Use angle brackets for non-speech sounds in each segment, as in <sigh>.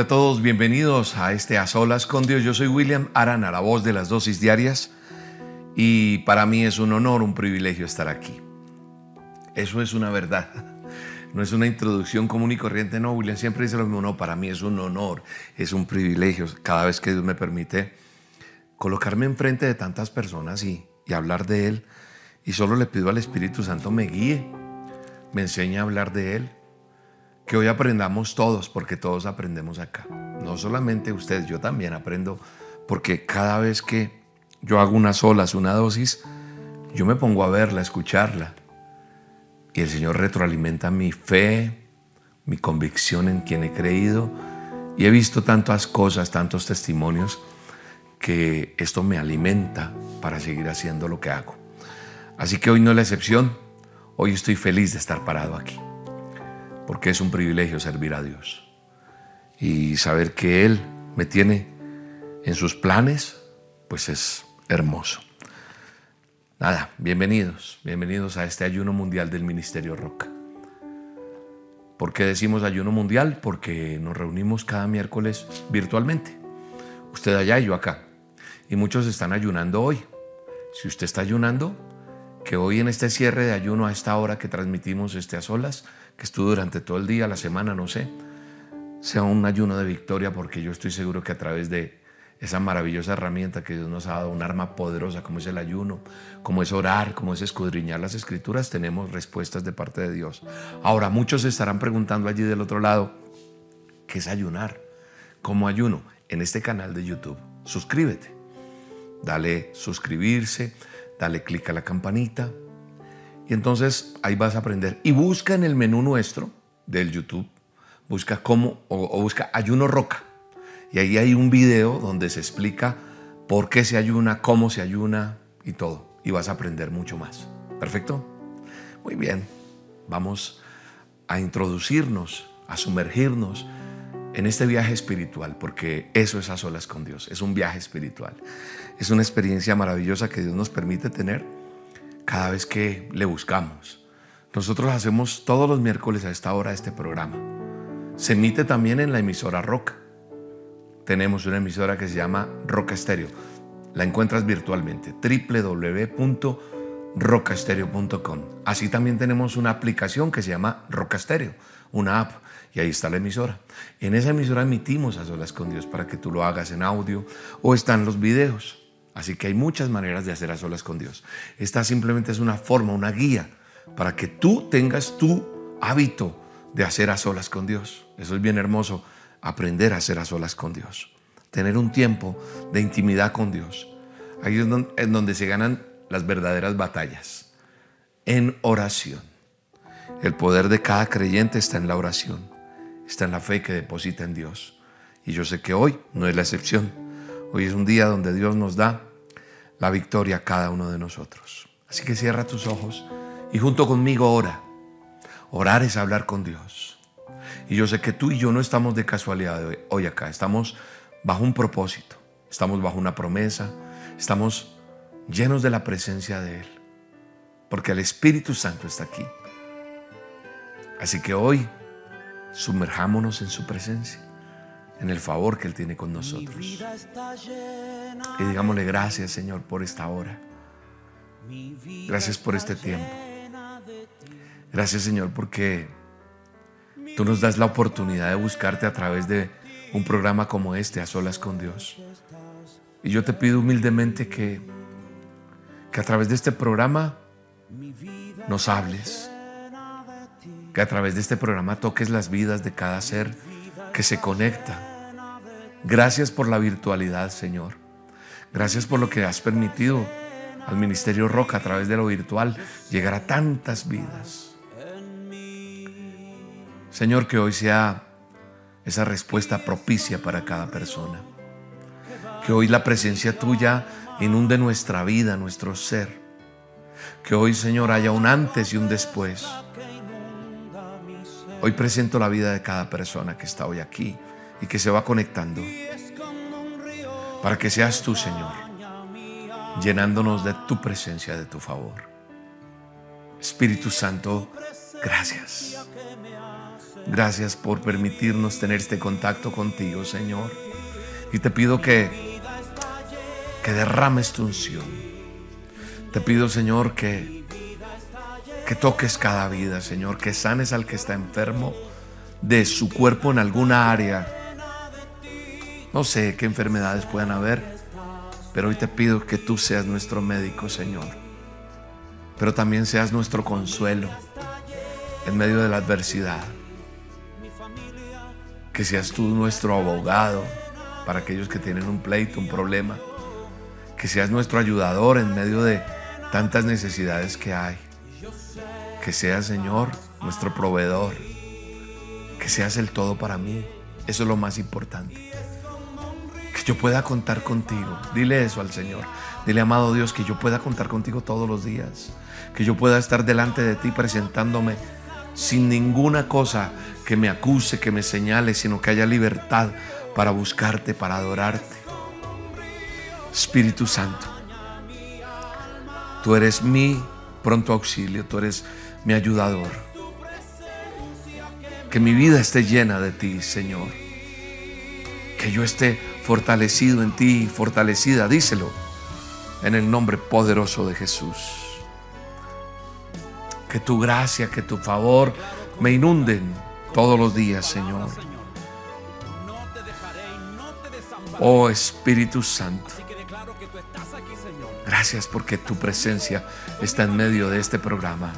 Hola a todos, bienvenidos a este A Solas con Dios. Yo soy William Arana, la voz de las dosis diarias, y para mí es un honor, un privilegio estar aquí. Eso es una verdad. <laughs> No es una introducción común y corriente, no, William siempre dice lo mismo, no, para mí es un honor, es un privilegio cada vez que Dios me permite colocarme enfrente de tantas personas y, y hablar de Él. Y solo le pido al Espíritu Santo me guíe, me enseñe a hablar de Él que hoy aprendamos todos, porque todos aprendemos acá. No solamente ustedes, yo también aprendo, porque cada vez que yo hago unas olas, una dosis, yo me pongo a verla, a escucharla. Y el Señor retroalimenta mi fe, mi convicción en quien he creído. Y he visto tantas cosas, tantos testimonios, que esto me alimenta para seguir haciendo lo que hago. Así que hoy no es la excepción. Hoy estoy feliz de estar parado aquí porque es un privilegio servir a Dios. Y saber que Él me tiene en sus planes, pues es hermoso. Nada, bienvenidos, bienvenidos a este ayuno mundial del Ministerio Roca. ¿Por qué decimos ayuno mundial? Porque nos reunimos cada miércoles virtualmente. Usted allá y yo acá. Y muchos están ayunando hoy. Si usted está ayunando, que hoy en este cierre de ayuno a esta hora que transmitimos este a solas, que estuvo durante todo el día, la semana, no sé, sea un ayuno de victoria porque yo estoy seguro que a través de esa maravillosa herramienta que Dios nos ha dado, un arma poderosa como es el ayuno, como es orar, como es escudriñar las escrituras, tenemos respuestas de parte de Dios. Ahora, muchos estarán preguntando allí del otro lado, ¿qué es ayunar? ¿Cómo ayuno? En este canal de YouTube, suscríbete, dale suscribirse, dale clic a la campanita, y entonces ahí vas a aprender. Y busca en el menú nuestro del YouTube, busca cómo, o, busca ayuno roca. Y ahí hay un video donde se explica por qué se ayuna, cómo se ayuna y todo. Y vas a aprender mucho más. ¿Perfecto? Muy bien. Vamos a introducirnos, a sumergirnos en este viaje espiritual, porque eso es a solas con Dios. Es un viaje espiritual. Es una experiencia maravillosa que Dios nos permite tener cada vez que le buscamos. Nosotros hacemos todos los miércoles a esta hora este programa. Se emite también en la emisora Roca. Tenemos una emisora que se llama Roca Estéreo. La encuentras virtualmente, www.rocastereo.com. Así también tenemos una aplicación que se llama Roca Estéreo, una app, y ahí está la emisora. En esa emisora emitimos a solas con Dios para que tú lo hagas en audio o están los videos. Así que hay muchas maneras de hacer a solas con Dios. Esta simplemente es una forma, una guía para que tú tengas tu hábito de hacer a solas con Dios. Eso es bien hermoso, aprender a hacer a solas con Dios. Tener un tiempo de intimidad con Dios. Ahí es en donde se ganan las verdaderas batallas. En oración. El poder de cada creyente está en la oración. Está en la fe que deposita en Dios. Y yo sé que hoy no es la excepción. Hoy es un día donde Dios nos da la victoria a cada uno de nosotros. Así que cierra tus ojos y junto conmigo ora. Orar es hablar con Dios. Y yo sé que tú y yo no estamos de casualidad hoy acá, estamos bajo un propósito, estamos bajo una promesa, estamos llenos de la presencia de Él, porque el Espíritu Santo está aquí. Así que hoy sumerjámonos en su presencia en el favor que Él tiene con nosotros. Y digámosle gracias Señor por esta hora. Gracias por este tiempo. Gracias Señor porque tú nos das la oportunidad de buscarte a través de un programa como este, a solas con Dios. Y yo te pido humildemente que, que a través de este programa nos hables, que a través de este programa toques las vidas de cada ser que se conecta Gracias por la virtualidad, Señor. Gracias por lo que has permitido al Ministerio Roca a través de lo virtual llegar a tantas vidas. Señor, que hoy sea esa respuesta propicia para cada persona. Que hoy la presencia tuya inunde nuestra vida, nuestro ser. Que hoy, Señor, haya un antes y un después. Hoy presento la vida de cada persona que está hoy aquí y que se va conectando. Para que seas tú, Señor, llenándonos de tu presencia, de tu favor. Espíritu Santo, gracias. Gracias por permitirnos tener este contacto contigo, Señor. Y te pido que, que derrames tu unción. Te pido, Señor, que, que toques cada vida, Señor, que sanes al que está enfermo de su cuerpo en alguna área. No sé qué enfermedades puedan haber, pero hoy te pido que tú seas nuestro médico, Señor. Pero también seas nuestro consuelo en medio de la adversidad. Que seas tú nuestro abogado para aquellos que tienen un pleito, un problema. Que seas nuestro ayudador en medio de tantas necesidades que hay. Que seas, Señor, nuestro proveedor. Que seas el todo para mí. Eso es lo más importante. Yo pueda contar contigo. Dile eso al Señor. Dile, amado Dios, que yo pueda contar contigo todos los días. Que yo pueda estar delante de ti presentándome sin ninguna cosa que me acuse, que me señale, sino que haya libertad para buscarte, para adorarte. Espíritu Santo, tú eres mi pronto auxilio, tú eres mi ayudador. Que mi vida esté llena de ti, Señor. Que yo esté fortalecido en ti, fortalecida, díselo, en el nombre poderoso de Jesús. Que tu gracia, que tu favor me inunden todos los días, Señor. Oh Espíritu Santo. Gracias porque tu presencia está en medio de este programa.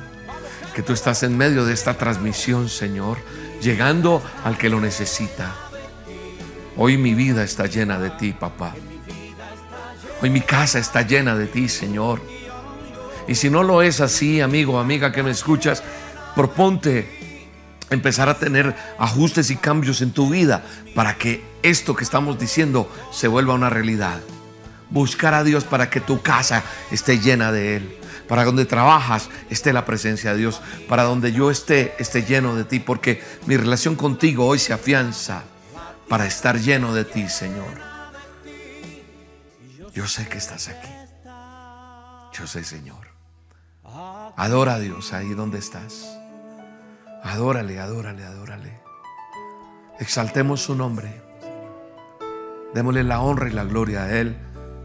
Que tú estás en medio de esta transmisión, Señor, llegando al que lo necesita. Hoy mi vida está llena de ti, papá. Hoy mi casa está llena de ti, Señor. Y si no lo es así, amigo, amiga que me escuchas, proponte empezar a tener ajustes y cambios en tu vida para que esto que estamos diciendo se vuelva una realidad. Buscar a Dios para que tu casa esté llena de Él. Para donde trabajas esté la presencia de Dios. Para donde yo esté, esté lleno de ti. Porque mi relación contigo hoy se afianza para estar lleno de ti, Señor. Yo sé que estás aquí. Yo sé, Señor. Adora a Dios ahí donde estás. Adórale, adórale, adórale. Exaltemos su nombre. Démosle la honra y la gloria a Él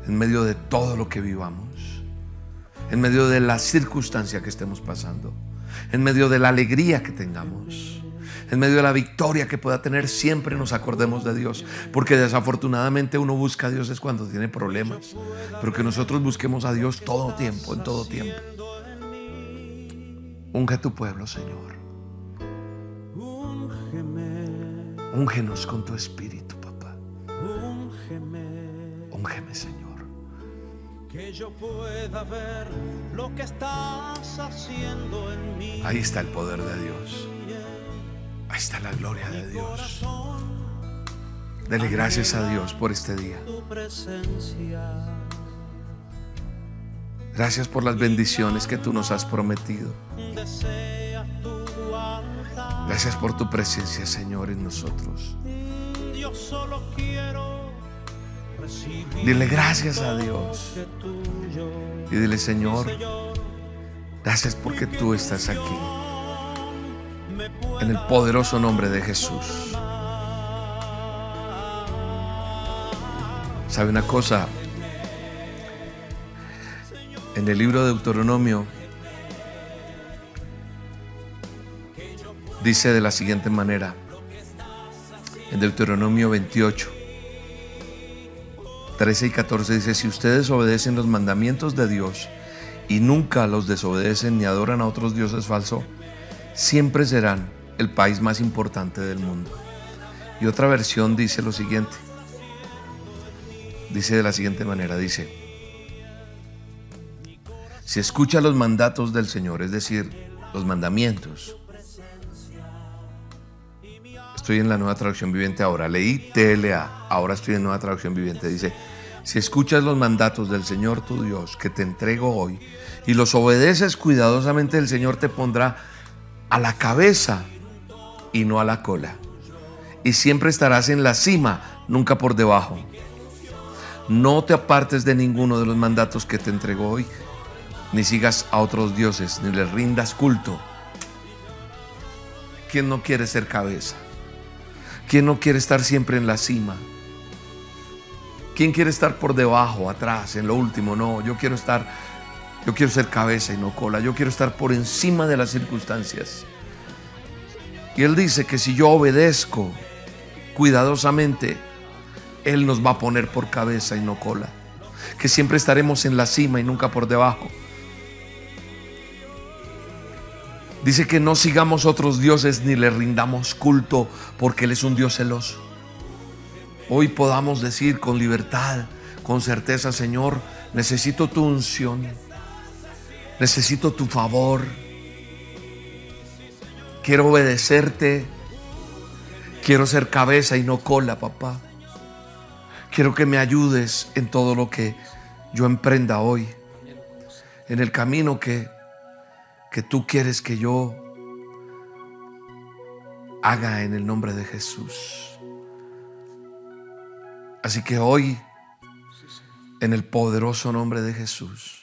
en medio de todo lo que vivamos. En medio de la circunstancia que estemos pasando. En medio de la alegría que tengamos. En medio de la victoria que pueda tener, siempre nos acordemos de Dios. Porque desafortunadamente uno busca a Dios es cuando tiene problemas. Pero que nosotros busquemos a Dios todo tiempo, en todo tiempo. Unge tu pueblo, Señor. Úngenos con tu espíritu, papá. Úngeme, Señor. Que yo pueda ver lo que estás haciendo en mí. Ahí está el poder de Dios. Ahí está la gloria de Dios. Dele gracias a Dios por este día. Gracias por las bendiciones que tú nos has prometido. Gracias por tu presencia, Señor, en nosotros. Dile gracias a Dios. Y dile, Señor, gracias porque tú estás aquí. En el poderoso nombre de Jesús. ¿Sabe una cosa? En el libro de Deuteronomio dice de la siguiente manera. En Deuteronomio 28, 13 y 14 dice, si ustedes obedecen los mandamientos de Dios y nunca los desobedecen ni adoran a otros dioses falsos, siempre serán el país más importante del mundo. Y otra versión dice lo siguiente. Dice de la siguiente manera, dice, si escucha los mandatos del Señor, es decir, los mandamientos. Estoy en la nueva traducción viviente ahora. Leí TLA, ahora estoy en nueva traducción viviente. Dice, Si escuchas los mandatos del Señor tu Dios que te entrego hoy y los obedeces cuidadosamente, el Señor te pondrá a la cabeza y no a la cola. Y siempre estarás en la cima, nunca por debajo. No te apartes de ninguno de los mandatos que te entregó hoy, ni sigas a otros dioses, ni les rindas culto. ¿Quién no quiere ser cabeza? ¿Quién no quiere estar siempre en la cima? ¿Quién quiere estar por debajo, atrás, en lo último? No, yo quiero estar, yo quiero ser cabeza y no cola. Yo quiero estar por encima de las circunstancias. Y Él dice que si yo obedezco cuidadosamente, Él nos va a poner por cabeza y no cola. Que siempre estaremos en la cima y nunca por debajo. Dice que no sigamos otros dioses ni le rindamos culto porque Él es un Dios celoso hoy podamos decir con libertad, con certeza, Señor, necesito tu unción, necesito tu favor, quiero obedecerte, quiero ser cabeza y no cola, papá. Quiero que me ayudes en todo lo que yo emprenda hoy, en el camino que, que tú quieres que yo haga en el nombre de Jesús. Así que hoy, en el poderoso nombre de Jesús,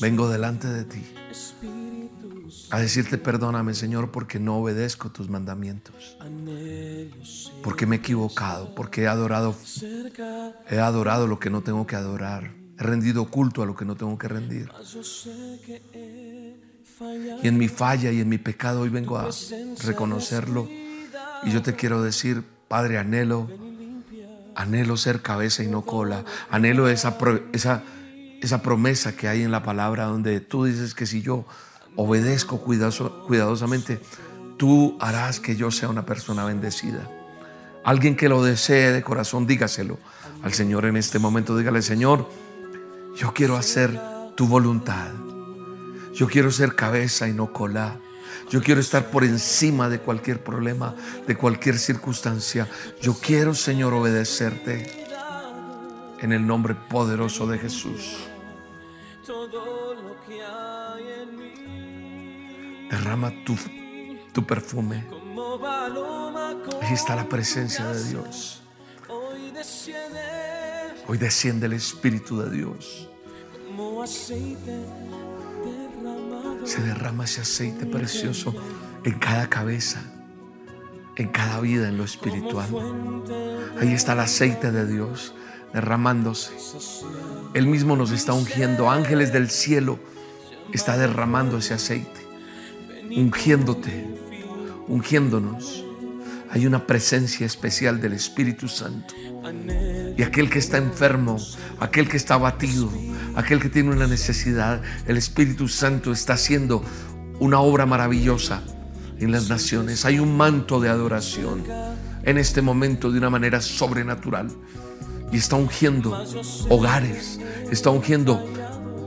vengo delante de ti a decirte perdóname Señor porque no obedezco tus mandamientos, porque me he equivocado, porque he adorado, he adorado lo que no tengo que adorar, he rendido culto a lo que no tengo que rendir. Y en mi falla y en mi pecado hoy vengo a reconocerlo. y yo te quiero decir, Padre, anhelo, anhelo ser cabeza y no cola. Anhelo esa, esa, esa promesa que hay en la palabra donde tú dices que si yo obedezco cuidadosamente, tú harás que yo sea una persona bendecida. Alguien que lo desee de corazón, dígaselo al Señor en este momento. Dígale, Señor, yo quiero hacer tu voluntad. Yo quiero ser cabeza y no cola. Yo quiero estar por encima de cualquier problema, de cualquier circunstancia. Yo quiero, Señor, obedecerte en el nombre poderoso de Jesús. Derrama tu, tu perfume. Ahí está la presencia de Dios. Hoy desciende el Espíritu de Dios se derrama ese aceite precioso en cada cabeza, en cada vida, en lo espiritual. Ahí está el aceite de Dios derramándose. Él mismo nos está ungiendo. Ángeles del cielo está derramando ese aceite, ungiéndote, ungiéndonos. Hay una presencia especial del Espíritu Santo. Y aquel que está enfermo, aquel que está abatido, aquel que tiene una necesidad, el Espíritu Santo está haciendo una obra maravillosa en las naciones. Hay un manto de adoración en este momento de una manera sobrenatural. Y está ungiendo hogares, está ungiendo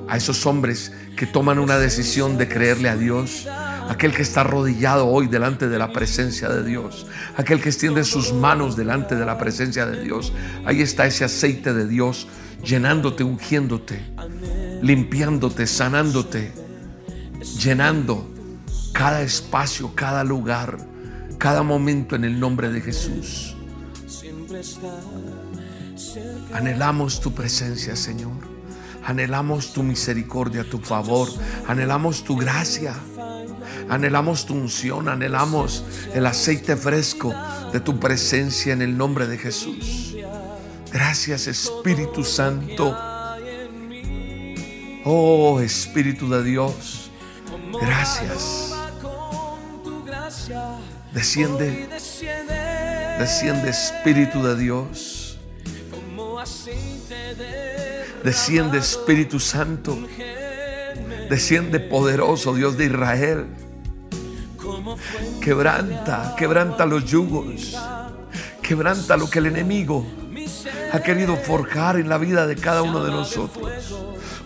a esos hombres que toman una decisión de creerle a Dios, aquel que está arrodillado hoy delante de la presencia de Dios, aquel que extiende sus manos delante de la presencia de Dios. Ahí está ese aceite de Dios llenándote, ungiéndote, limpiándote, sanándote, llenando cada espacio, cada lugar, cada momento en el nombre de Jesús. Anhelamos tu presencia, Señor. Anhelamos tu misericordia, tu favor. Anhelamos tu gracia. Anhelamos tu unción, anhelamos el aceite fresco de tu presencia en el nombre de Jesús. Gracias Espíritu Santo. Oh Espíritu de Dios. Gracias. Desciende. Desciende Espíritu de Dios. Desciende Espíritu Santo. Desciende poderoso Dios de Israel. Quebranta, quebranta los yugos. Quebranta lo que el enemigo ha querido forjar en la vida de cada uno de nosotros.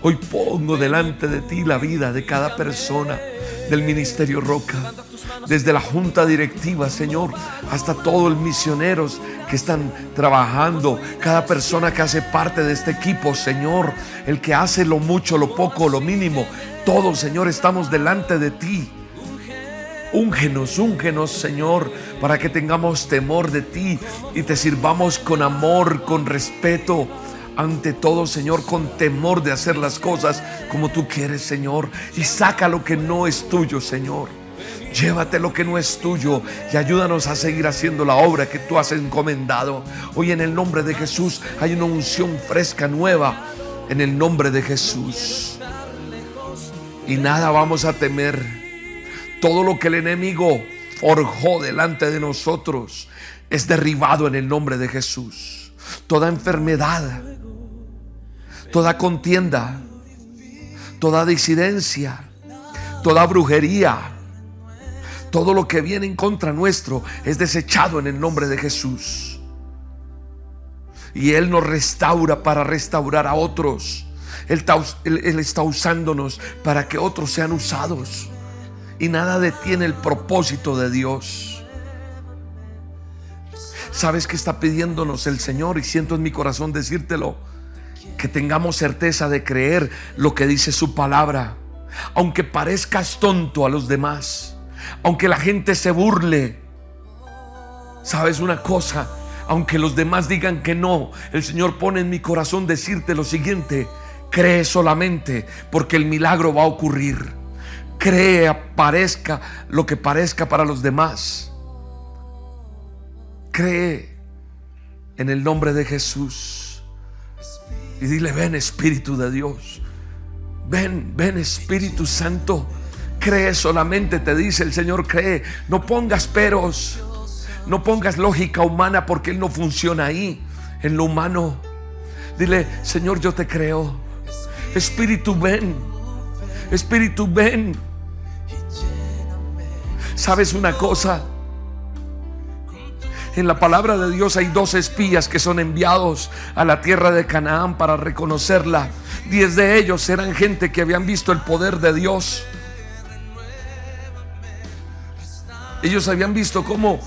Hoy pongo delante de ti la vida de cada persona del Ministerio Roca, desde la junta directiva, Señor, hasta todos los misioneros que están trabajando, cada persona que hace parte de este equipo, Señor, el que hace lo mucho, lo poco, lo mínimo, todos, Señor, estamos delante de ti. Úngenos, úngenos, Señor, para que tengamos temor de ti y te sirvamos con amor, con respeto. Ante todo, Señor, con temor de hacer las cosas como tú quieres, Señor. Y saca lo que no es tuyo, Señor. Llévate lo que no es tuyo y ayúdanos a seguir haciendo la obra que tú has encomendado. Hoy en el nombre de Jesús hay una unción fresca, nueva, en el nombre de Jesús. Y nada vamos a temer todo lo que el enemigo forjó delante de nosotros es derribado en el nombre de Jesús. Toda enfermedad, toda contienda, toda disidencia, toda brujería, todo lo que viene en contra nuestro es desechado en el nombre de Jesús. Y Él nos restaura para restaurar a otros. Él está, usándonos para que otros sean usados y nada detiene el propósito de Dios. ¿Sabes que está pidiéndonos el Señor? Y siento en mi corazón decírtelo. Que tengamos certeza de creer lo que dice su palabra. Aunque parezcas tonto a los demás. Aunque la gente se burle. ¿Sabes una cosa? Aunque los demás digan que no, el Señor pone en mi corazón decirte lo siguiente. Cree solamente porque el milagro va a ocurrir cree, parezca lo que parezca para los demás. Cree en el nombre de Jesús. Y dile, ven Espíritu de Dios. Ven, ven Espíritu Santo. Cree solamente, te dice el Señor, cree. No pongas peros. No pongas lógica humana porque Él no funciona ahí, en lo humano. Dile, Señor, yo te creo. Espíritu, ven. Espíritu, ven. ¿Sabes una cosa? En la palabra de Dios hay dos espías que son enviados a la tierra de Canaán para reconocerla. Diez de ellos eran gente que habían visto el poder de Dios. Ellos habían visto cómo,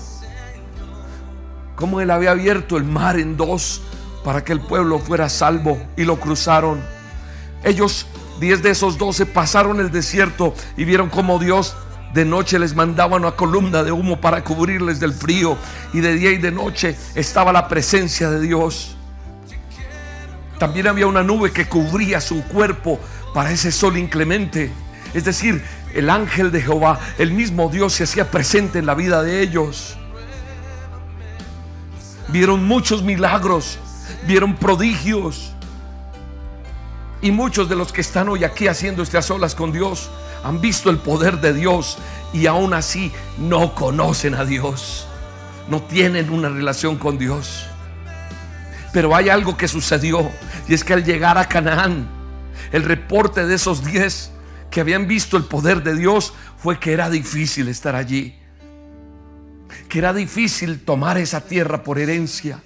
cómo Él había abierto el mar en dos para que el pueblo fuera salvo y lo cruzaron. Ellos, diez de esos doce, pasaron el desierto y vieron cómo Dios de noche les mandaba una columna de humo para cubrirles del frío. Y de día y de noche estaba la presencia de Dios. También había una nube que cubría su cuerpo para ese sol inclemente. Es decir, el ángel de Jehová, el mismo Dios se hacía presente en la vida de ellos. Vieron muchos milagros, vieron prodigios. Y muchos de los que están hoy aquí haciendo estas solas con Dios han visto el poder de Dios y aún así no conocen a Dios. No tienen una relación con Dios. Pero hay algo que sucedió y es que al llegar a Canaán, el reporte de esos diez que habían visto el poder de Dios fue que era difícil estar allí. Que era difícil tomar esa tierra por herencia.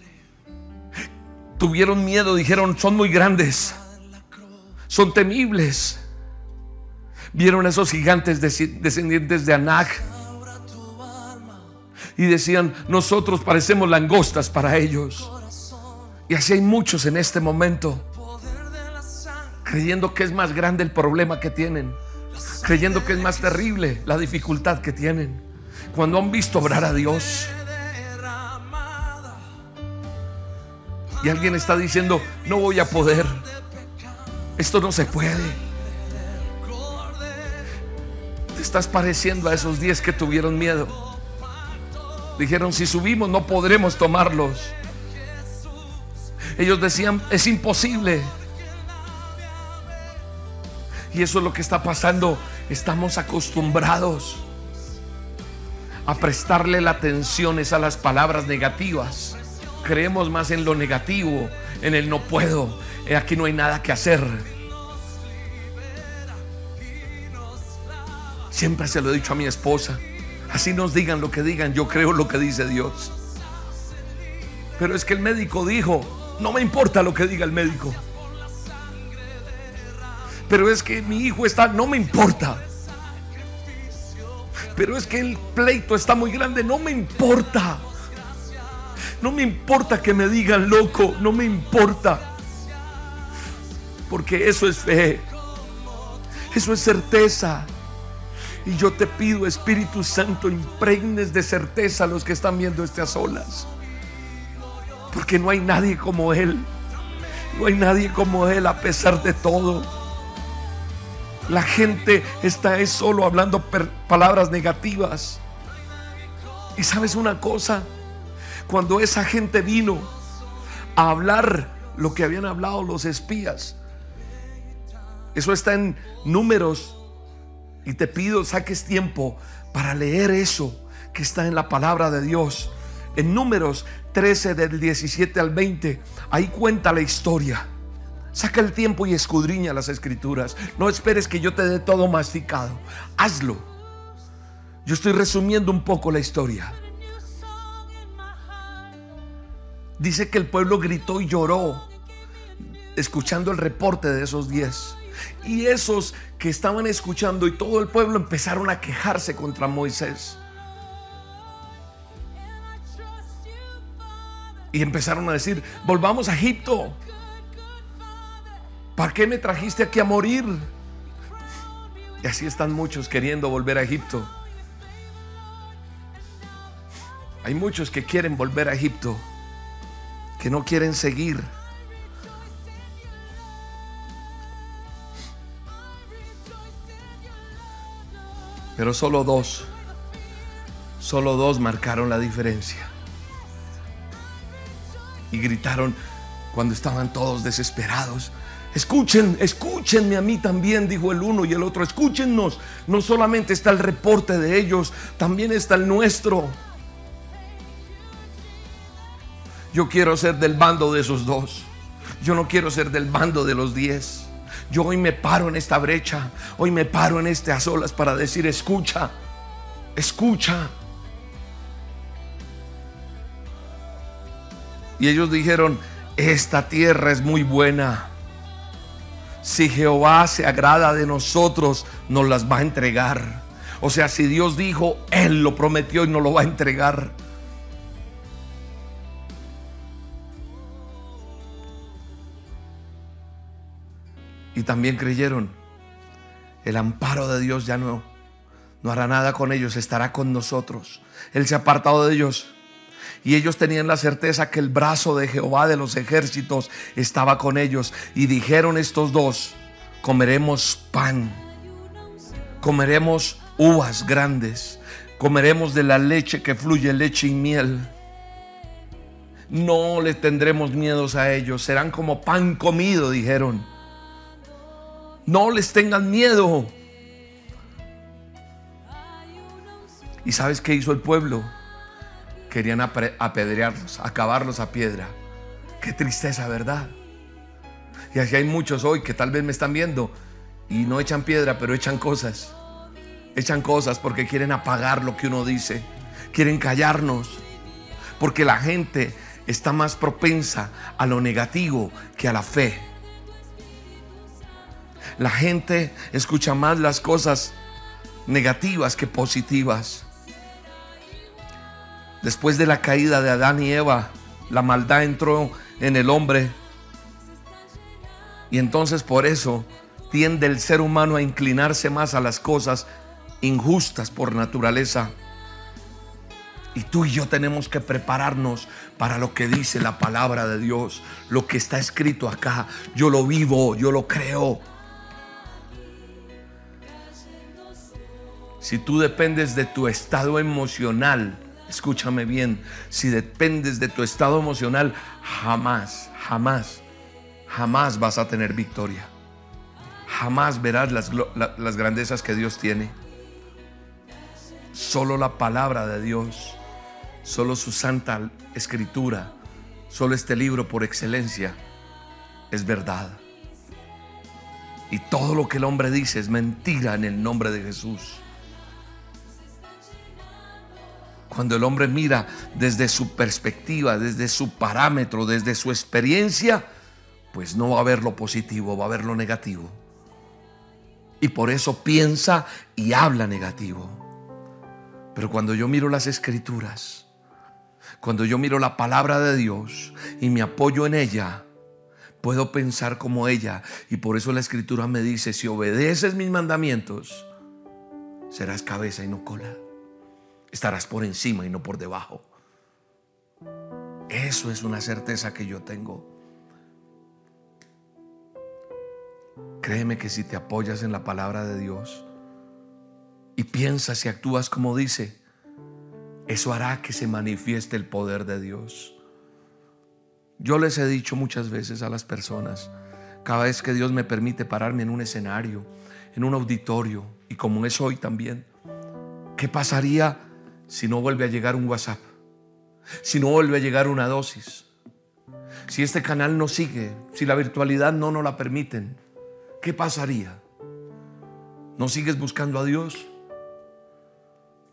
Tuvieron miedo, dijeron, son muy grandes, son temibles. Vieron esos gigantes descendientes de Anak y decían, nosotros parecemos langostas para ellos. Y así hay muchos en este momento, creyendo que es más grande el problema que tienen, creyendo que es más terrible la dificultad que tienen, cuando han visto obrar a Dios. Y alguien está diciendo, no voy a poder, esto no se puede. Estás pareciendo a esos diez que tuvieron miedo. Dijeron, si subimos no podremos tomarlos. Ellos decían, es imposible. Y eso es lo que está pasando. Estamos acostumbrados a prestarle la atención a las palabras negativas. Creemos más en lo negativo, en el no puedo, aquí no hay nada que hacer. Siempre se lo he dicho a mi esposa. Así nos digan lo que digan, yo creo lo que dice Dios. Pero es que el médico dijo, no me importa lo que diga el médico. Pero es que mi hijo está, no me importa. Pero es que el pleito está muy grande, no me importa. No me importa que me digan loco, no me importa. Porque eso es fe. Eso es certeza. Y yo te pido, Espíritu Santo, impregnes de certeza a los que están viendo estas olas. Porque no hay nadie como Él. No hay nadie como Él a pesar de todo. La gente está solo hablando palabras negativas. Y sabes una cosa, cuando esa gente vino a hablar lo que habían hablado los espías, eso está en números. Y te pido, saques tiempo para leer eso que está en la palabra de Dios. En números 13 del 17 al 20, ahí cuenta la historia. Saca el tiempo y escudriña las escrituras. No esperes que yo te dé todo masticado. Hazlo. Yo estoy resumiendo un poco la historia. Dice que el pueblo gritó y lloró escuchando el reporte de esos diez. Y esos que estaban escuchando y todo el pueblo empezaron a quejarse contra Moisés. Y empezaron a decir, volvamos a Egipto. ¿Para qué me trajiste aquí a morir? Y así están muchos queriendo volver a Egipto. Hay muchos que quieren volver a Egipto, que no quieren seguir Pero solo dos, solo dos marcaron la diferencia. Y gritaron cuando estaban todos desesperados. Escuchen, escúchenme a mí también, dijo el uno y el otro. Escúchennos. No solamente está el reporte de ellos, también está el nuestro. Yo quiero ser del bando de esos dos. Yo no quiero ser del bando de los diez. Yo hoy me paro en esta brecha, hoy me paro en a solas para decir, escucha, escucha. Y ellos dijeron, esta tierra es muy buena. Si Jehová se agrada de nosotros, nos las va a entregar. O sea, si Dios dijo, Él lo prometió y nos lo va a entregar. Y también creyeron, el amparo de Dios ya no, no hará nada con ellos, estará con nosotros. Él se ha apartado de ellos. Y ellos tenían la certeza que el brazo de Jehová de los ejércitos estaba con ellos. Y dijeron estos dos, comeremos pan, comeremos uvas grandes, comeremos de la leche que fluye leche y miel. No le tendremos miedos a ellos, serán como pan comido, dijeron. No les tengan miedo. ¿Y sabes qué hizo el pueblo? Querían apedrearlos, acabarlos a piedra. Qué tristeza, ¿verdad? Y así hay muchos hoy que tal vez me están viendo y no echan piedra, pero echan cosas. Echan cosas porque quieren apagar lo que uno dice. Quieren callarnos. Porque la gente está más propensa a lo negativo que a la fe. La gente escucha más las cosas negativas que positivas. Después de la caída de Adán y Eva, la maldad entró en el hombre. Y entonces por eso tiende el ser humano a inclinarse más a las cosas injustas por naturaleza. Y tú y yo tenemos que prepararnos para lo que dice la palabra de Dios, lo que está escrito acá. Yo lo vivo, yo lo creo. Si tú dependes de tu estado emocional, escúchame bien, si dependes de tu estado emocional, jamás, jamás, jamás vas a tener victoria. Jamás verás las, las grandezas que Dios tiene. Solo la palabra de Dios, solo su santa escritura, solo este libro por excelencia es verdad. Y todo lo que el hombre dice es mentira en el nombre de Jesús. Cuando el hombre mira desde su perspectiva, desde su parámetro, desde su experiencia, pues no va a ver lo positivo, va a ver lo negativo. Y por eso piensa y habla negativo. Pero cuando yo miro las escrituras, cuando yo miro la palabra de Dios y me apoyo en ella, puedo pensar como ella. Y por eso la escritura me dice, si obedeces mis mandamientos, serás cabeza y no cola. Estarás por encima y no por debajo. Eso es una certeza que yo tengo. Créeme que si te apoyas en la palabra de Dios y piensas y actúas como dice, eso hará que se manifieste el poder de Dios. Yo les he dicho muchas veces a las personas, cada vez que Dios me permite pararme en un escenario, en un auditorio, y como es hoy también, ¿qué pasaría si no vuelve a llegar un WhatsApp? Si no vuelve a llegar una dosis. Si este canal no sigue, si la virtualidad no nos la permiten, ¿qué pasaría? ¿No sigues buscando a Dios?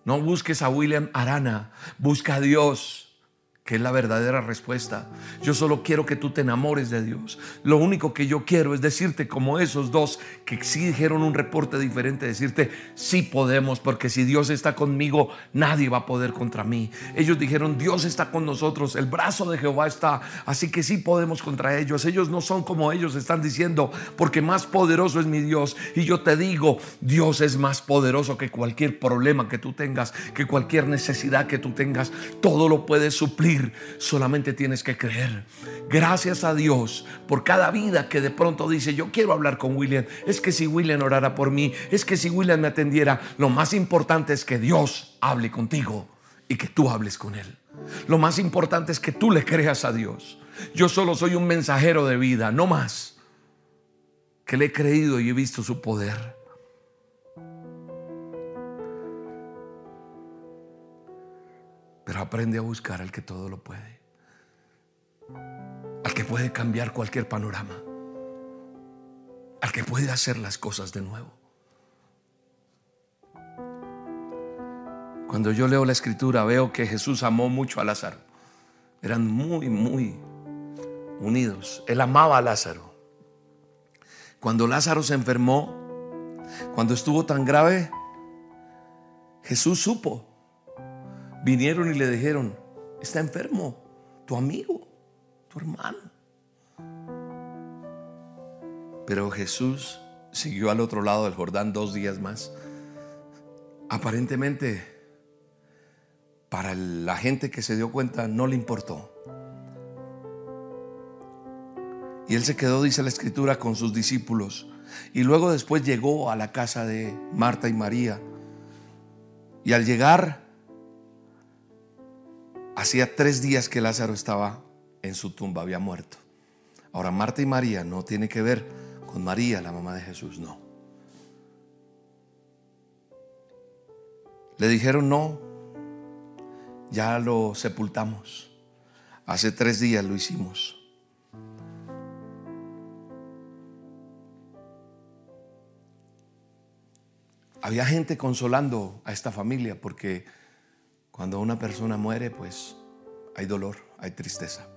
No busques a William Arana, busca a Dios que es la verdadera respuesta. Yo solo quiero que tú te enamores de Dios. Lo único que yo quiero es decirte como esos dos que sí dijeron un reporte diferente, decirte, sí podemos, porque si Dios está conmigo, nadie va a poder contra mí. Ellos dijeron, Dios está con nosotros, el brazo de Jehová está, así que sí podemos contra ellos. Ellos no son como ellos están diciendo, porque más poderoso es mi Dios. Y yo te digo, Dios es más poderoso que cualquier problema que tú tengas, que cualquier necesidad que tú tengas. Todo lo puede suplir solamente tienes que creer. Gracias a Dios por cada vida que de pronto dice, yo quiero hablar con William. Es que si William orara por mí, es que si William me atendiera, lo más importante es que Dios hable contigo y que tú hables con Él. Lo más importante es que tú le creas a Dios. Yo solo soy un mensajero de vida, no más. Que le he creído y he visto su poder. Pero aprende a buscar al que todo lo puede. Al que puede cambiar cualquier panorama. Al que puede hacer las cosas de nuevo. Cuando yo leo la escritura veo que Jesús amó mucho a Lázaro. Eran muy, muy unidos. Él amaba a Lázaro. Cuando Lázaro se enfermó, cuando estuvo tan grave, Jesús supo vinieron y le dijeron, está enfermo, tu amigo, tu hermano. Pero Jesús siguió al otro lado del Jordán dos días más. Aparentemente, para la gente que se dio cuenta, no le importó. Y él se quedó, dice la escritura, con sus discípulos. Y luego después llegó a la casa de Marta y María. Y al llegar, Hacía tres días que Lázaro estaba en su tumba, había muerto. Ahora, Marta y María no tiene que ver con María, la mamá de Jesús, no. Le dijeron, no, ya lo sepultamos. Hace tres días lo hicimos. Había gente consolando a esta familia porque cuando una persona muere, pues hay dolor, hay tristeza.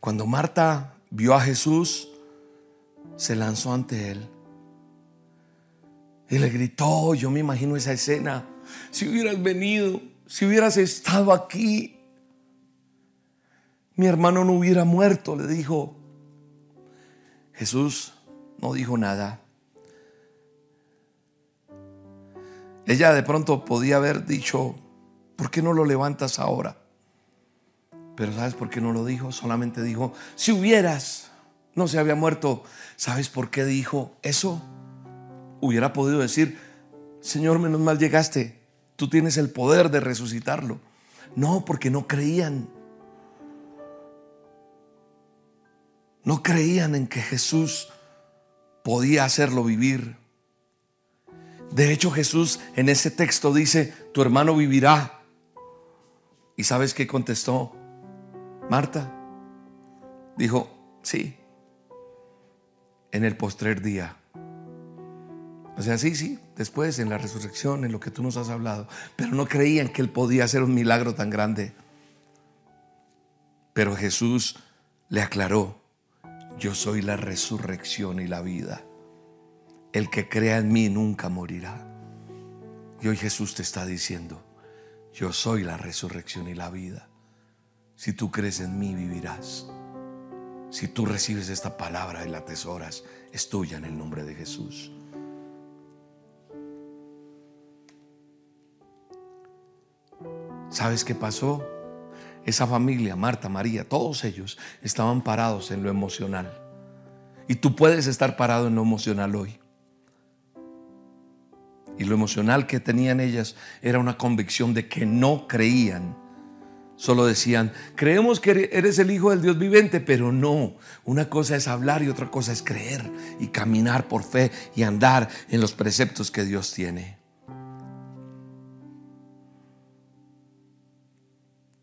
Cuando Marta vio a Jesús, se lanzó ante él y le gritó, yo me imagino esa escena, si hubieras venido, si hubieras estado aquí, mi hermano no hubiera muerto, le dijo. Jesús no dijo nada. Ella de pronto podía haber dicho, ¿por qué no lo levantas ahora? Pero ¿sabes por qué no lo dijo? Solamente dijo, si hubieras, no se había muerto. ¿Sabes por qué dijo eso? Hubiera podido decir, Señor, menos mal llegaste, tú tienes el poder de resucitarlo. No, porque no creían. No creían en que Jesús podía hacerlo vivir. De hecho, Jesús en ese texto dice, tu hermano vivirá. ¿Y sabes qué contestó Marta? Dijo, sí, en el postrer día. O sea, sí, sí, después en la resurrección, en lo que tú nos has hablado. Pero no creían que Él podía hacer un milagro tan grande. Pero Jesús le aclaró, yo soy la resurrección y la vida. El que crea en mí nunca morirá. Y hoy Jesús te está diciendo, yo soy la resurrección y la vida. Si tú crees en mí, vivirás. Si tú recibes esta palabra y la atesoras, es tuya en el nombre de Jesús. ¿Sabes qué pasó? Esa familia, Marta, María, todos ellos estaban parados en lo emocional. Y tú puedes estar parado en lo emocional hoy. Y lo emocional que tenían ellas era una convicción de que no creían. Solo decían, creemos que eres el Hijo del Dios viviente, pero no. Una cosa es hablar y otra cosa es creer y caminar por fe y andar en los preceptos que Dios tiene.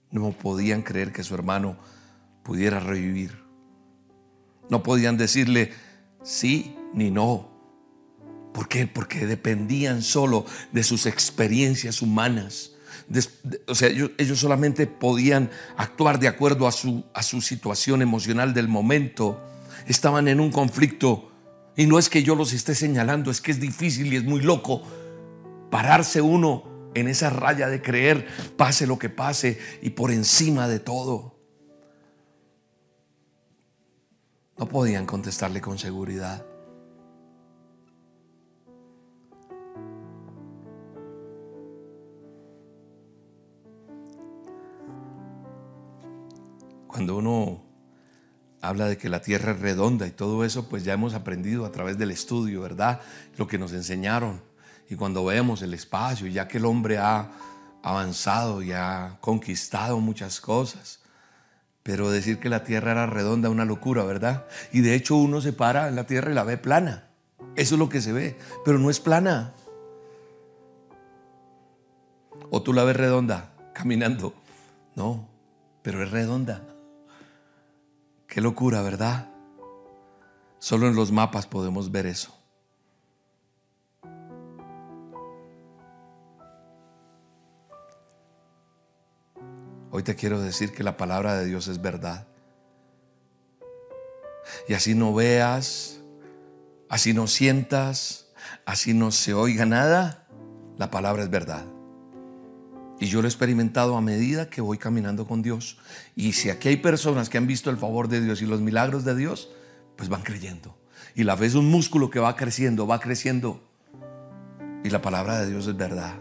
No podían creer que su hermano pudiera revivir. No podían decirle sí ni no. ¿Por qué? Porque dependían solo de sus experiencias humanas. o sea, ellos, solamente podían actuar de acuerdo a su, situación emocional del momento. Estaban en un conflicto. Y no es que yo los esté señalando, es que es difícil y es muy loco pararse uno en esa raya de creer, pase lo que pase y por encima de todo. No podían contestarle con seguridad. Cuando uno habla de que la tierra es redonda y todo eso, pues ya hemos aprendido a través del estudio, ¿verdad? Lo que nos enseñaron. Y cuando vemos el espacio, ya que el hombre ha avanzado y ha conquistado muchas cosas, pero decir que la tierra era redonda una locura, ¿verdad? Y de hecho uno se para en la tierra y la ve plana. Eso es lo que se ve, pero no es plana. O tú la ves redonda caminando. No, pero es redonda. Qué locura, ¿verdad? Solo en los mapas podemos ver eso. Hoy te quiero decir que la palabra de Dios es verdad. Y así no veas, así no sientas, así no se oiga nada, la palabra es verdad. Y yo lo he experimentado a medida que voy caminando con Dios. Y si aquí hay personas que han visto el favor de Dios y los milagros de Dios, pues van creyendo. Y la fe es un músculo que va creciendo, va creciendo. Y la palabra de Dios es verdad.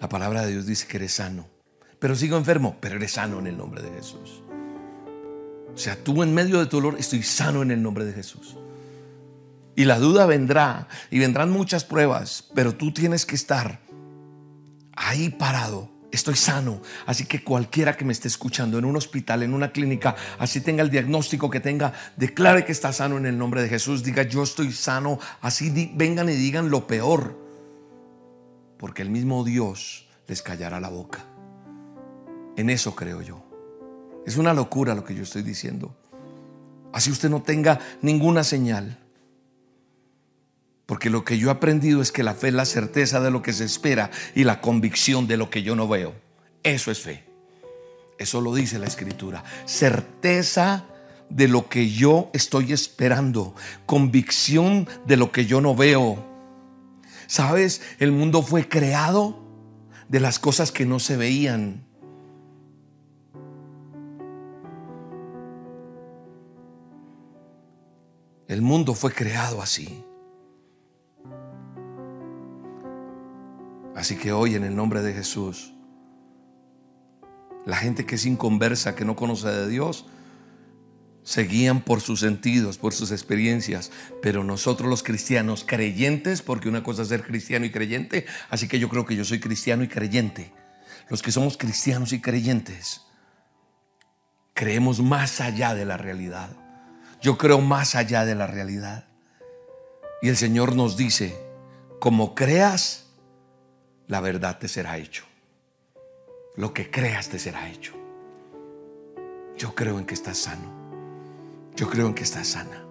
La palabra de Dios dice que eres sano. Pero sigo enfermo, pero eres sano en el nombre de Jesús. O sea, tú en medio de tu dolor, estoy sano en el nombre de Jesús. Y la duda vendrá y vendrán muchas pruebas, pero tú tienes que estar ahí parado. Estoy sano. Así que cualquiera que me esté escuchando en un hospital, en una clínica, así tenga el diagnóstico que tenga, declare que está sano en el nombre de Jesús. Diga, yo estoy sano. Así vengan y digan lo peor porque el mismo Dios les callará la boca. En eso creo yo. Es una locura lo que yo estoy diciendo. Así usted no tenga ninguna señal. Porque lo que yo he aprendido es que la fe es la certeza de lo que se espera y la convicción de lo que yo no veo. Eso es fe. Eso lo dice la escritura. Certeza de lo que yo estoy esperando. Convicción de lo que yo no veo. ¿Sabes? El mundo fue creado de las cosas que no se veían. El mundo fue creado así. Así que hoy en el nombre de Jesús, la gente que es inconversa, que no conoce de Dios, se guían por sus sentidos, por sus experiencias, pero nosotros los cristianos creyentes, porque una cosa es ser cristiano y creyente, así que yo creo que yo soy cristiano y creyente. Los que somos cristianos y creyentes, creemos más allá de la realidad. Yo creo más allá de la realidad. Y el Señor nos dice, como creas, la verdad te será hecho. Lo que creas te será hecho. Yo creo en que estás sano. Yo creo en que estás sana.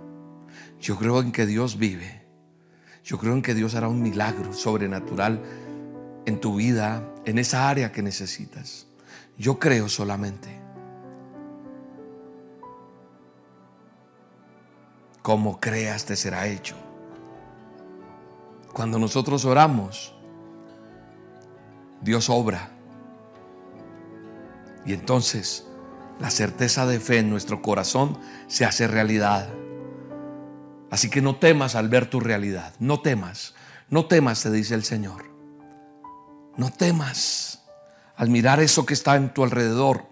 Yo creo en que Dios vive. Yo creo en que Dios hará un milagro sobrenatural en tu vida, en esa área que necesitas. Yo creo solamente. como creas te será hecho. Cuando nosotros oramos, Dios obra. Y entonces la certeza de fe en nuestro corazón se hace realidad. Así que no temas al ver tu realidad, no temas, no temas, te dice el Señor. No temas al mirar eso que está en tu alrededor.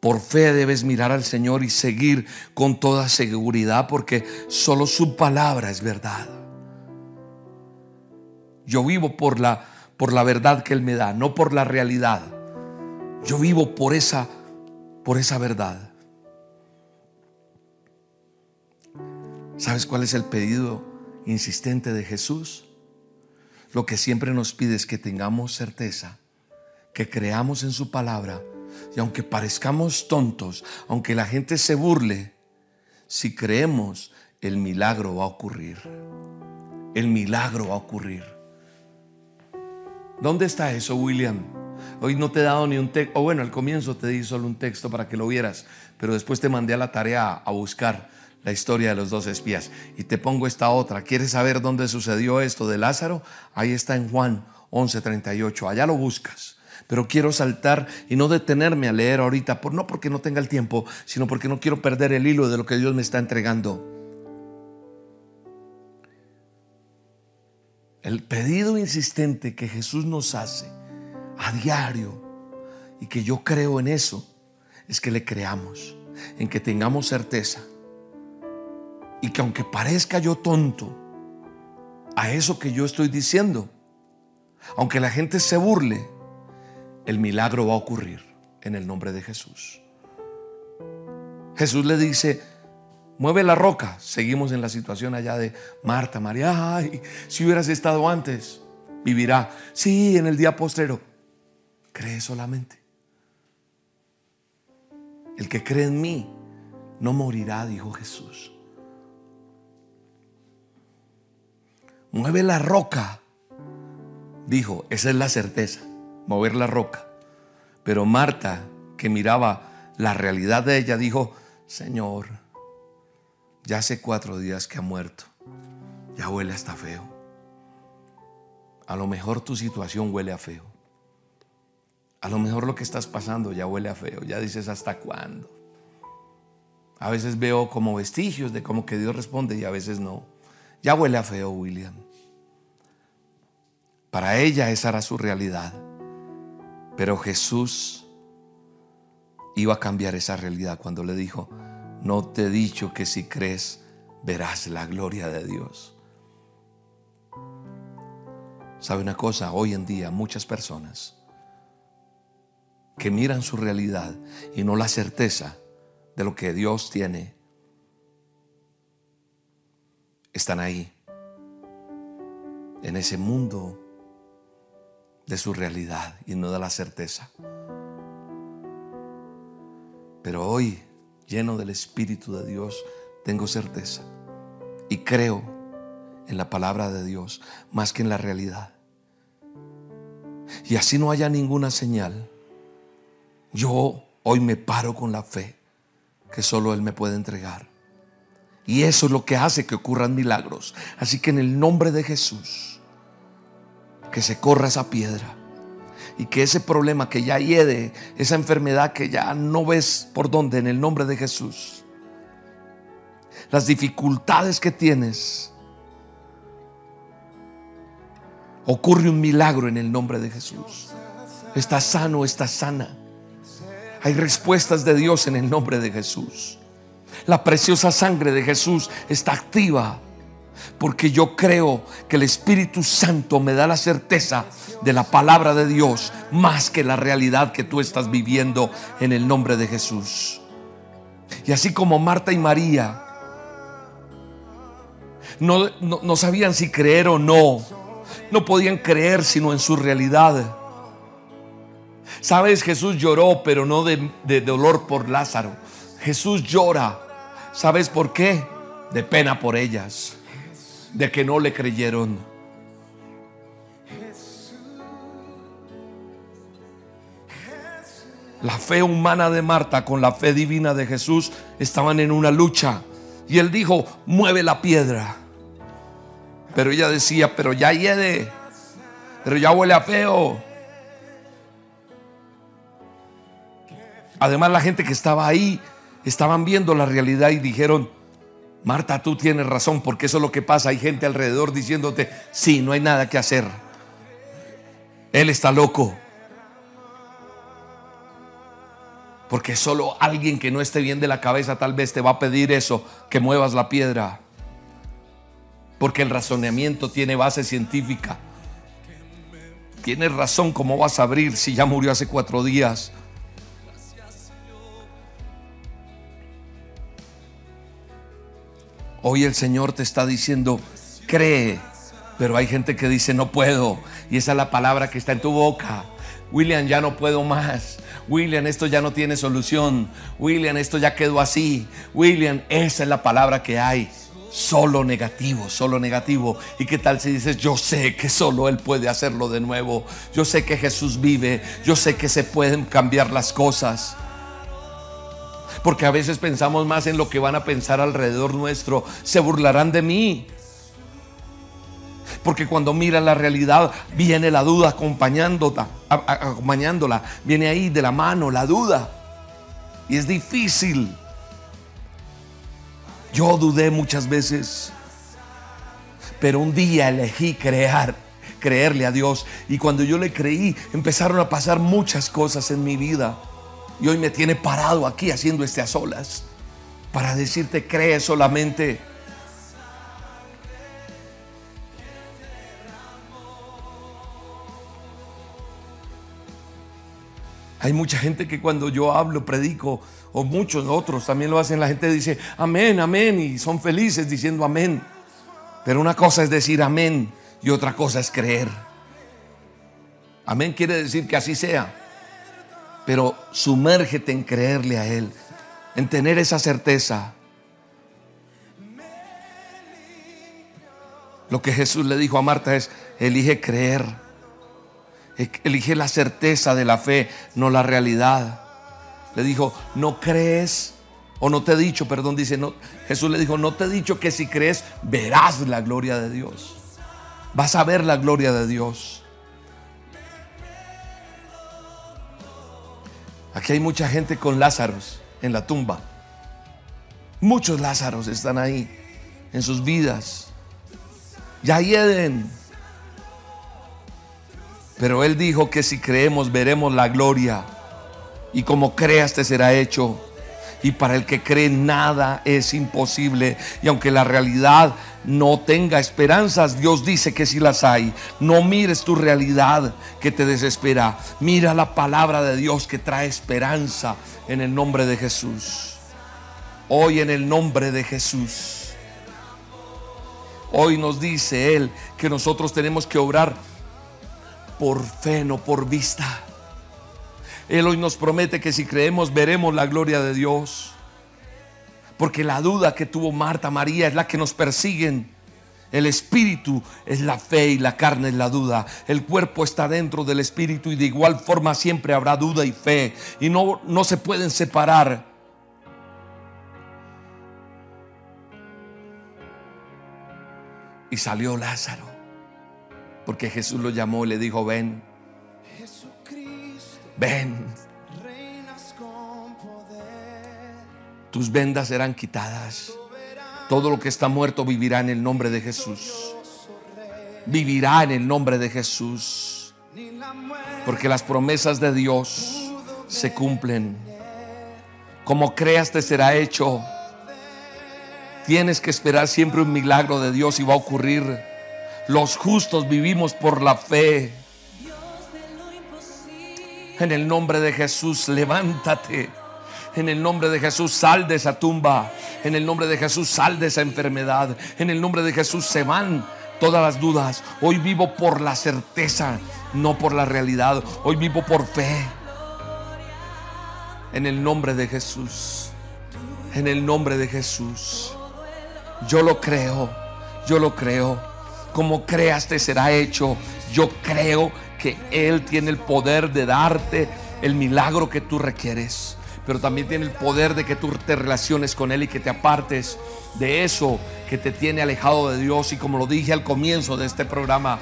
Por fe debes mirar al Señor y seguir con toda seguridad porque solo su palabra es verdad. Yo vivo por la, por la verdad que Él me da, no por la realidad. Yo vivo por esa, por esa verdad. ¿Sabes cuál es el pedido insistente de Jesús? Lo que siempre nos pide es que tengamos certeza, que creamos en su palabra y aunque parezcamos tontos, aunque la gente se burle, si creemos, el milagro va a ocurrir. El milagro va a ocurrir. ¿Dónde está eso, William? Hoy no te he dado ni un texto, o bueno, al comienzo te di solo un texto para que lo vieras, pero después te mandé a la tarea a buscar la historia de los dos espías. Y te pongo esta otra. ¿Quieres saber dónde sucedió esto de Lázaro? Ahí está en Juan 11:38. Allá lo buscas. Pero quiero saltar y no detenerme a leer ahorita, por, no porque no tenga el tiempo, sino porque no quiero perder el hilo de lo que Dios me está entregando. El pedido insistente que Jesús nos hace a diario y que yo creo en eso es que le creamos, en que tengamos certeza y que aunque parezca yo tonto a eso que yo estoy diciendo, aunque la gente se burle, el milagro va a ocurrir en el nombre de Jesús. Jesús le dice, mueve la roca. Seguimos en la situación allá de Marta, María, ay, si hubieras estado antes, vivirá. Sí, en el día postrero. Cree solamente. El que cree en mí no morirá, dijo Jesús. Mueve la roca. Dijo, esa es la certeza, mover la roca. Pero Marta, que miraba la realidad de ella, dijo, Señor, ya hace cuatro días que ha muerto. Ya huele hasta feo. A lo mejor tu situación huele a feo. A lo mejor lo que estás pasando ya huele a feo. Ya dices hasta cuándo. A veces veo como vestigios de cómo que Dios responde y a veces no. Ya huele a feo, William. Para ella esa era su realidad. Pero Jesús iba a cambiar esa realidad cuando le dijo, no te he dicho que si crees verás la gloria de Dios. ¿Sabe una cosa? Hoy en día muchas personas que miran su realidad y no la certeza de lo que Dios tiene, están ahí, en ese mundo de su realidad y no de la certeza. Pero hoy, lleno del Espíritu de Dios, tengo certeza y creo en la palabra de Dios más que en la realidad. Y así no haya ninguna señal, yo hoy me paro con la fe que solo Él me puede entregar. Y eso es lo que hace que ocurran milagros. Así que en el nombre de Jesús, que se corra esa piedra y que ese problema que ya hiede, esa enfermedad que ya no ves por dónde, en el nombre de Jesús, las dificultades que tienes, ocurre un milagro en el nombre de Jesús. Estás sano, estás sana. Hay respuestas de Dios en el nombre de Jesús. La preciosa sangre de Jesús está activa porque yo creo que el Espíritu Santo me da la certeza de la palabra de Dios más que la realidad que tú estás viviendo en el nombre de Jesús. Y así como Marta y María no, no, sabían si creer o no, no podían creer sino en su realidad. Sabes, Jesús lloró, pero no de, de dolor por Lázaro. Jesús llora. ¿Sabes por qué? De pena por ellas de que no le creyeron. La fe humana de Marta con la fe divina de Jesús estaban en una lucha. Y él dijo, mueve la piedra. Pero ella decía, pero ya hiede, pero ya huele a feo. Además la gente que estaba ahí estaban viendo la realidad y dijeron, Marta, tú tienes razón, porque eso es lo que pasa. Hay gente alrededor diciéndote, sí, no hay nada que hacer. Él está loco. Porque solo alguien que no esté bien de la cabeza tal vez te va a pedir eso, que muevas la piedra. Porque el razonamiento tiene base científica. Tienes razón, ¿cómo vas a abrir si ya murió hace cuatro días? Hoy el Señor te está diciendo, cree, pero hay gente que dice, no puedo. Y esa es la palabra que está en tu boca. William, ya no puedo más. William, esto ya no tiene solución. William, esto ya quedó así. William, esa es la palabra que hay. Solo negativo, solo negativo. ¿Y qué tal si dices, yo sé que solo Él puede hacerlo de nuevo? Yo sé que Jesús vive. Yo sé que se pueden cambiar las cosas. Porque a veces pensamos más en lo que van a pensar alrededor nuestro. Se burlarán de mí. Porque cuando mira la realidad viene la duda acompañándola, acompañándola. Viene ahí de la mano la duda. Y es difícil. Yo dudé muchas veces. Pero un día elegí crear, creerle a Dios. Y cuando yo le creí, empezaron a pasar muchas cosas en mi vida. Y hoy me tiene parado aquí haciendo este a solas. Para decirte, cree solamente. Hay mucha gente que cuando yo hablo, predico, o muchos otros también lo hacen, la gente dice amén, amén, y son felices diciendo amén. Pero una cosa es decir amén y otra cosa es creer. Amén quiere decir que así sea. Pero sumérgete en creerle a Él, en tener esa certeza. Lo que Jesús le dijo a Marta es, elige creer. Elige la certeza de la fe, no la realidad. Le dijo, no crees, o no te he dicho, perdón, dice, no, Jesús le dijo, no te he dicho que si crees verás la gloria de Dios. Vas a ver la gloria de Dios. Aquí hay mucha gente con Lázaros en la tumba. Muchos Lázaros están ahí en sus vidas. Ya hieden. Pero Él dijo que si creemos veremos la gloria. Y como creas te será hecho. Y para el que cree nada es imposible. Y aunque la realidad no tenga esperanzas, Dios dice que si las hay. No mires tu realidad que te desespera. Mira la palabra de Dios que trae esperanza en el nombre de Jesús. Hoy en el nombre de Jesús. Hoy nos dice Él que nosotros tenemos que obrar por fe, no por vista. Él hoy nos promete que si creemos veremos la gloria de Dios. Porque la duda que tuvo Marta, María, es la que nos persiguen. El espíritu es la fe y la carne es la duda. El cuerpo está dentro del espíritu y de igual forma siempre habrá duda y fe. Y no, no se pueden separar. Y salió Lázaro. Porque Jesús lo llamó y le dijo, ven. Ven. Tus vendas serán quitadas. Todo lo que está muerto vivirá en el nombre de Jesús. Vivirá en el nombre de Jesús. Porque las promesas de Dios se cumplen. Como creas te será hecho. Tienes que esperar siempre un milagro de Dios y va a ocurrir. Los justos vivimos por la fe. En el nombre de Jesús, levántate. En el nombre de Jesús, sal de esa tumba. En el nombre de Jesús, sal de esa enfermedad. En el nombre de Jesús se van todas las dudas. Hoy vivo por la certeza, no por la realidad. Hoy vivo por fe. En el nombre de Jesús. En el nombre de Jesús. Yo lo creo. Yo lo creo. Como creas te será hecho. Yo creo Él tiene el poder de darte el milagro que tú requieres. pero también tiene el poder de que tú te relaciones con Él y que te apartes de eso que te tiene alejado de Dios. Y como lo dije al comienzo de este programa,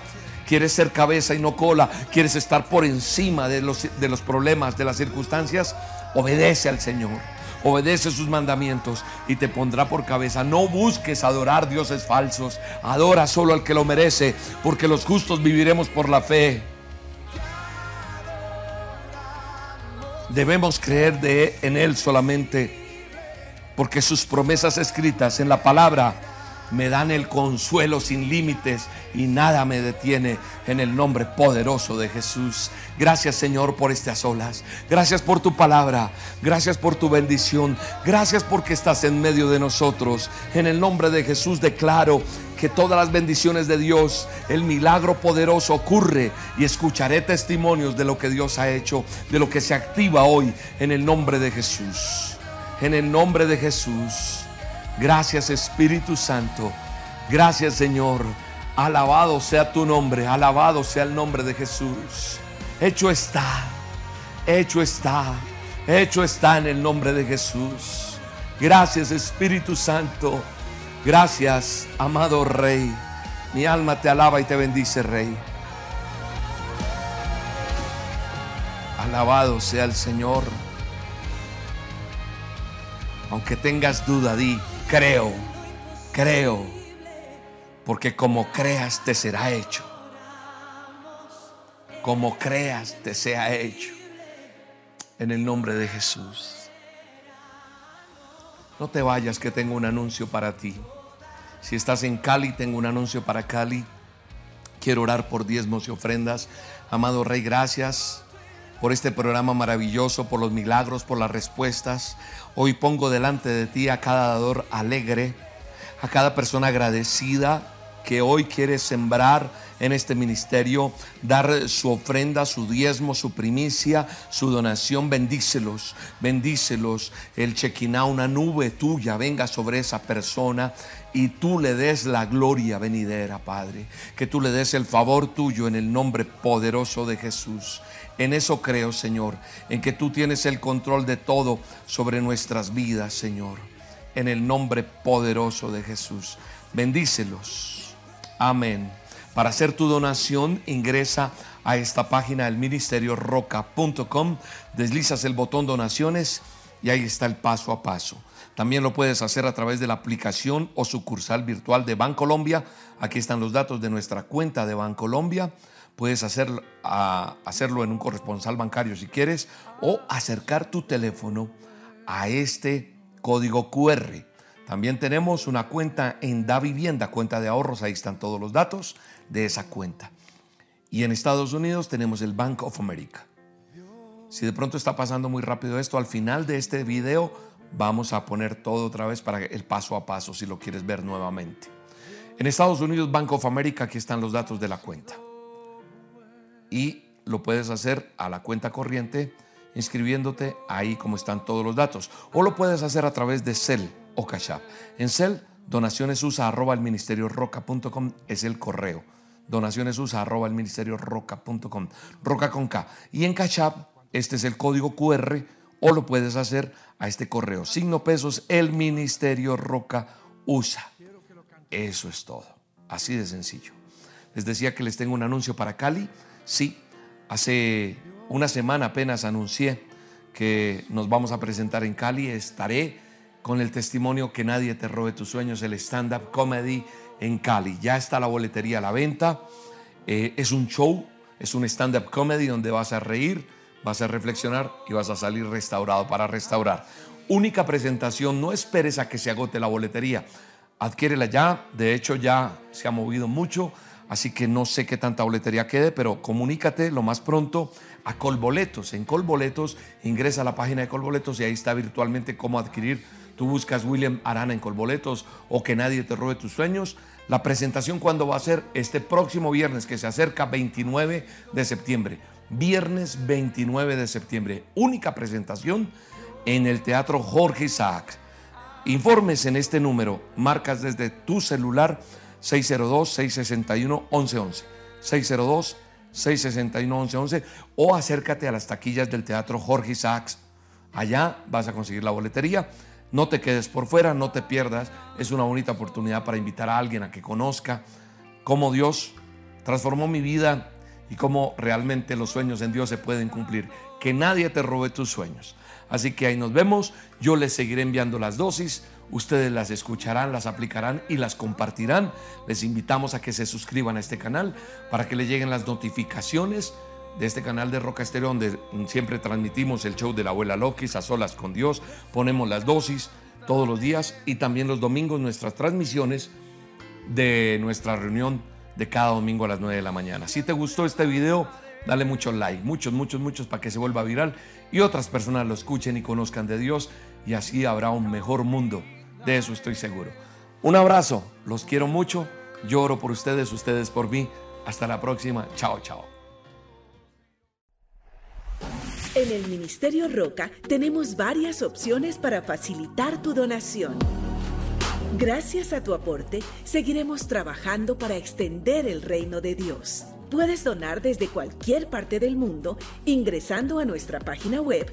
quieres ser cabeza y no cola, quieres estar por encima de los, de los problemas, de las circunstancias, obedece al Señor. Obedece sus mandamientos y te pondrá por cabeza. No busques adorar dioses falsos. Adora solo al que lo merece, porque los justos viviremos por la fe. Debemos creer de, en Él solamente, porque sus promesas escritas en la palabra me dan el consuelo sin límites y nada me detiene en el nombre poderoso de Jesús. Gracias Señor por estas olas. Gracias por tu palabra. Gracias por tu bendición. Gracias porque estás en medio de nosotros. En el nombre de Jesús declaro que todas las bendiciones de Dios, el milagro poderoso ocurre y escucharé testimonios de lo que Dios ha hecho, de lo que se activa hoy en el nombre de Jesús. En el nombre de Jesús. Gracias Espíritu Santo. Gracias Señor. Alabado sea tu nombre. Alabado sea el nombre de Jesús. Hecho está. Hecho está. Hecho está en el nombre de Jesús. Gracias Espíritu Santo. Gracias, amado Rey. Mi alma te alaba y te bendice, Rey. Alabado sea el Señor. Aunque tengas duda, di, creo, creo, porque como creas te será hecho. Como creas te sea hecho. En el nombre de Jesús. No te vayas que tengo un anuncio para ti. Si estás en Cali, tengo un anuncio para Cali. Quiero orar por diezmos y ofrendas. Amado Rey, gracias por este programa maravilloso, por los milagros, por las respuestas. Hoy pongo delante de ti a cada dador alegre, a cada persona agradecida que hoy quiere sembrar en este ministerio, dar su ofrenda, su diezmo, su primicia, su donación, bendícelos, bendícelos. El chequiná, una nube tuya venga sobre esa persona y tú le des la gloria venidera, Padre. Que tú le des el favor tuyo en el nombre poderoso de Jesús. En eso creo, Señor, en que tú tienes el control de todo sobre nuestras vidas, Señor. En el nombre poderoso de Jesús. Bendícelos. Amén. Para hacer tu donación, ingresa a esta página del ministerio roca.com, deslizas el botón donaciones y ahí está el paso a paso. También lo puedes hacer a través de la aplicación o sucursal virtual de Bancolombia. Aquí están los datos de nuestra cuenta de Bancolombia. Puedes hacer, hacerlo en un corresponsal bancario si quieres o acercar tu teléfono a este código QR. También tenemos una cuenta en Da Vivienda, cuenta de ahorros, ahí están todos los datos de esa cuenta. Y en Estados Unidos tenemos el Bank of America. Si de pronto está pasando muy rápido esto, al final de este video vamos a poner todo otra vez para el paso a paso si lo quieres ver nuevamente. En Estados Unidos, Bank of America, aquí están los datos de la cuenta. Y lo puedes hacer a la cuenta corriente inscribiéndote ahí como están todos los datos. O lo puedes hacer a través de Cell o Cash App. En Cell, donacionesusa arroba el ministerio roca.com es el correo. Donacionesusa arroba el ministerio roca.com. Roca con K. Y en Cash este es el código QR o lo puedes hacer a este correo. Signo pesos, el ministerio roca usa. Eso es todo. Así de sencillo. Les decía que les tengo un anuncio para Cali. Sí, hace una semana apenas anuncié que nos vamos a presentar en Cali. Estaré con el testimonio que nadie te robe tus sueños, el stand-up comedy en Cali. Ya está la boletería a la venta. Eh, es un show, es un stand-up comedy donde vas a reír, vas a reflexionar y vas a salir restaurado para restaurar. Única presentación, no esperes a que se agote la boletería. Adquiérela ya, de hecho ya se ha movido mucho, así que no sé qué tanta boletería quede, pero comunícate lo más pronto a Colboletos. En Colboletos ingresa a la página de Colboletos y ahí está virtualmente cómo adquirir. Tú buscas William Arana en Colboletos o que nadie te robe tus sueños. La presentación cuando va a ser este próximo viernes que se acerca 29 de septiembre. Viernes 29 de septiembre. Única presentación en el Teatro Jorge Isaac. Informes en este número. Marcas desde tu celular 602-661-1111. 602-661-1111 o acércate a las taquillas del Teatro Jorge Isaacs. Allá vas a conseguir la boletería. No te quedes por fuera, no te pierdas. Es una bonita oportunidad para invitar a alguien a que conozca cómo Dios transformó mi vida y cómo realmente los sueños en Dios se pueden cumplir. Que nadie te robe tus sueños. Así que ahí nos vemos. Yo les seguiré enviando las dosis. Ustedes las escucharán, las aplicarán y las compartirán. Les invitamos a que se suscriban a este canal para que le lleguen las notificaciones de este canal de Roca Estéreo, donde siempre transmitimos el show de la abuela Loquis a solas con Dios. Ponemos las dosis todos los días y también los domingos nuestras transmisiones de nuestra reunión de cada domingo a las 9 de la mañana. Si te gustó este video, dale mucho like, muchos, muchos, muchos para que se vuelva viral y otras personas lo escuchen y conozcan de Dios y así habrá un mejor mundo. De eso estoy seguro. Un abrazo, los quiero mucho, lloro por ustedes, ustedes por mí. Hasta la próxima, chao, chao. En el Ministerio Roca tenemos varias opciones para facilitar tu donación. Gracias a tu aporte, seguiremos trabajando para extender el reino de Dios. Puedes donar desde cualquier parte del mundo ingresando a nuestra página web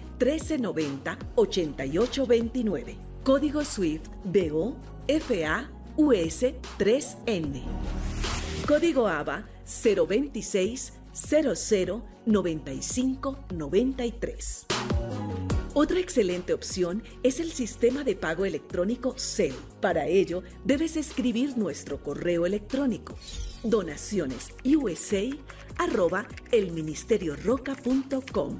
1390 8829. Código SWIFT BO FA US 3N. Código ABA 026 00 95 93. Otra excelente opción es el sistema de pago electrónico CEL. Para ello, debes escribir nuestro correo electrónico donacionesusa arroba elministerioroca.com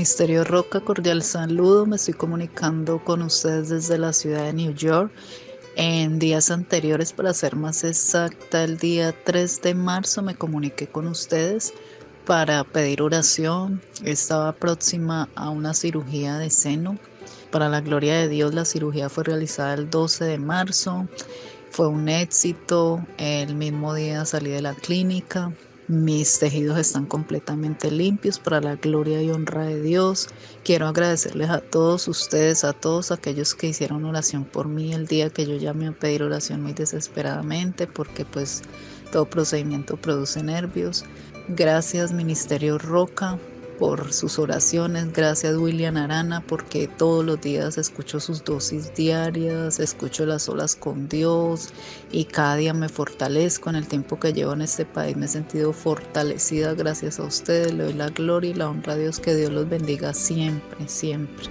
Ministerio Roca, cordial saludo. Me estoy comunicando con ustedes desde la ciudad de New York. En días anteriores, para ser más exacta, el día 3 de marzo me comuniqué con ustedes para pedir oración. Estaba próxima a una cirugía de seno. Para la gloria de Dios, la cirugía fue realizada el 12 de marzo. Fue un éxito. El mismo día salí de la clínica. Mis tejidos están completamente limpios para la gloria y honra de Dios. Quiero agradecerles a todos ustedes, a todos aquellos que hicieron oración por mí el día que yo llamé a pedir oración muy desesperadamente porque pues todo procedimiento produce nervios. Gracias Ministerio Roca por sus oraciones. Gracias William Arana porque todos los días escucho sus dosis diarias, escucho las olas con Dios y cada día me fortalezco. En el tiempo que llevo en este país me he sentido fortalecida gracias a ustedes. Le doy la gloria y la honra a Dios. Que Dios los bendiga siempre, siempre.